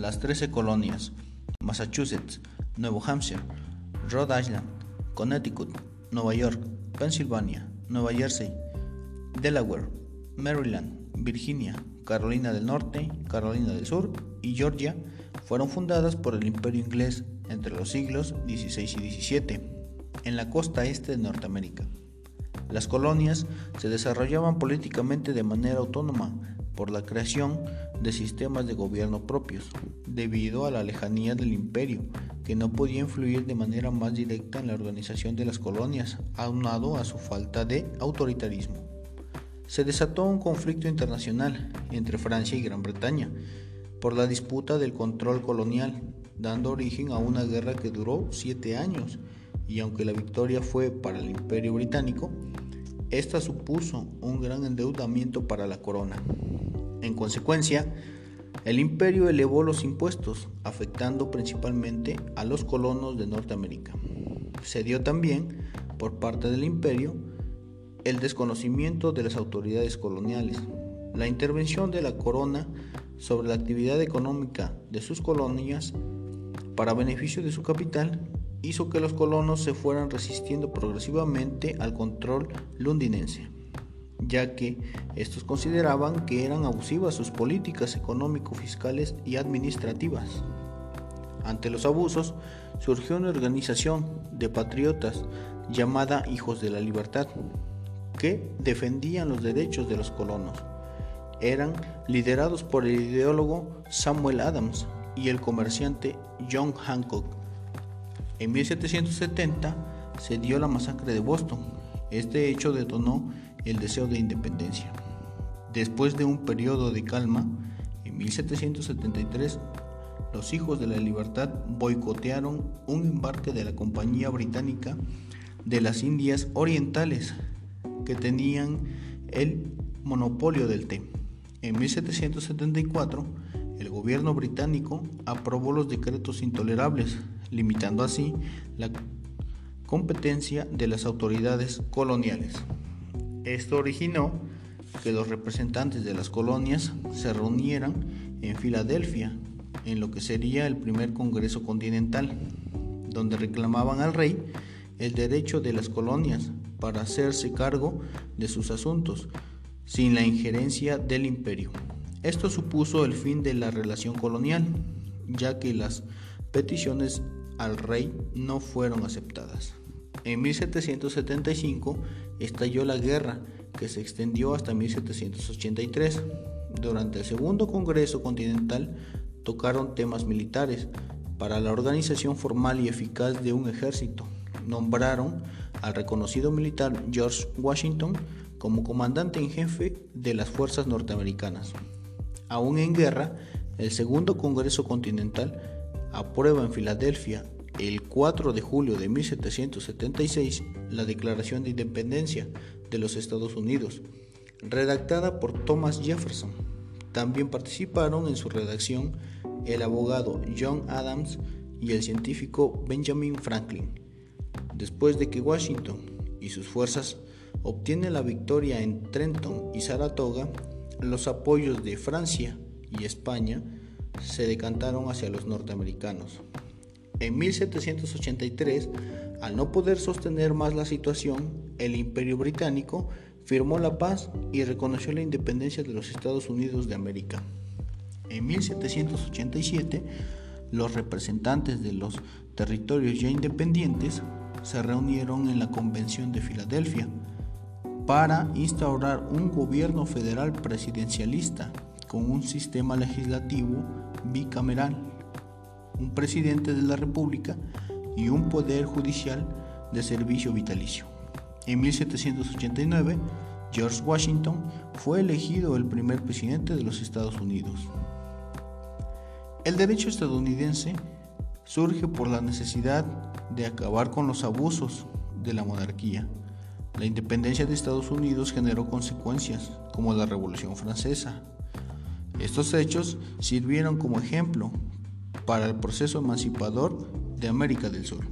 las 13 colonias, Massachusetts, Nuevo Hampshire, Rhode Island, Connecticut, Nueva York, Pensilvania, Nueva Jersey, Delaware, Maryland, Virginia, Carolina del Norte, Carolina del Sur y Georgia fueron fundadas por el Imperio inglés entre los siglos XVI y XVII en la costa este de Norteamérica. Las colonias se desarrollaban políticamente de manera autónoma por la creación de sistemas de gobierno propios, debido a la lejanía del imperio, que no podía influir de manera más directa en la organización de las colonias, aunado a su falta de autoritarismo. Se desató un conflicto internacional entre Francia y Gran Bretaña por la disputa del control colonial, dando origen a una guerra que duró siete años y aunque la victoria fue para el imperio británico, esta supuso un gran endeudamiento para la corona. En consecuencia, el imperio elevó los impuestos, afectando principalmente a los colonos de Norteamérica. Se dio también, por parte del imperio, el desconocimiento de las autoridades coloniales, la intervención de la corona sobre la actividad económica de sus colonias para beneficio de su capital hizo que los colonos se fueran resistiendo progresivamente al control londinense, ya que estos consideraban que eran abusivas sus políticas económico-fiscales y administrativas. Ante los abusos, surgió una organización de patriotas llamada Hijos de la Libertad, que defendían los derechos de los colonos. Eran liderados por el ideólogo Samuel Adams y el comerciante John Hancock. En 1770 se dio la masacre de Boston. Este hecho detonó el deseo de independencia. Después de un periodo de calma, en 1773 los hijos de la libertad boicotearon un embarque de la Compañía Británica de las Indias Orientales que tenían el monopolio del té. En 1774, el gobierno británico aprobó los decretos intolerables limitando así la competencia de las autoridades coloniales. Esto originó que los representantes de las colonias se reunieran en Filadelfia, en lo que sería el primer Congreso Continental, donde reclamaban al rey el derecho de las colonias para hacerse cargo de sus asuntos, sin la injerencia del imperio. Esto supuso el fin de la relación colonial, ya que las peticiones al rey no fueron aceptadas. En 1775 estalló la guerra que se extendió hasta 1783. Durante el Segundo Congreso Continental tocaron temas militares para la organización formal y eficaz de un ejército. Nombraron al reconocido militar George Washington como comandante en jefe de las fuerzas norteamericanas. Aún en guerra, el Segundo Congreso Continental aprueba en Filadelfia el 4 de julio de 1776 la Declaración de Independencia de los Estados Unidos, redactada por Thomas Jefferson. También participaron en su redacción el abogado John Adams y el científico Benjamin Franklin. Después de que Washington y sus fuerzas obtienen la victoria en Trenton y Saratoga, los apoyos de Francia y España se decantaron hacia los norteamericanos. En 1783, al no poder sostener más la situación, el Imperio Británico firmó la paz y reconoció la independencia de los Estados Unidos de América. En 1787, los representantes de los territorios ya independientes se reunieron en la Convención de Filadelfia para instaurar un gobierno federal presidencialista con un sistema legislativo bicameral, un presidente de la República y un poder judicial de servicio vitalicio. En 1789, George Washington fue elegido el primer presidente de los Estados Unidos. El derecho estadounidense surge por la necesidad de acabar con los abusos de la monarquía. La independencia de Estados Unidos generó consecuencias como la Revolución Francesa, estos hechos sirvieron como ejemplo para el proceso emancipador de América del Sur.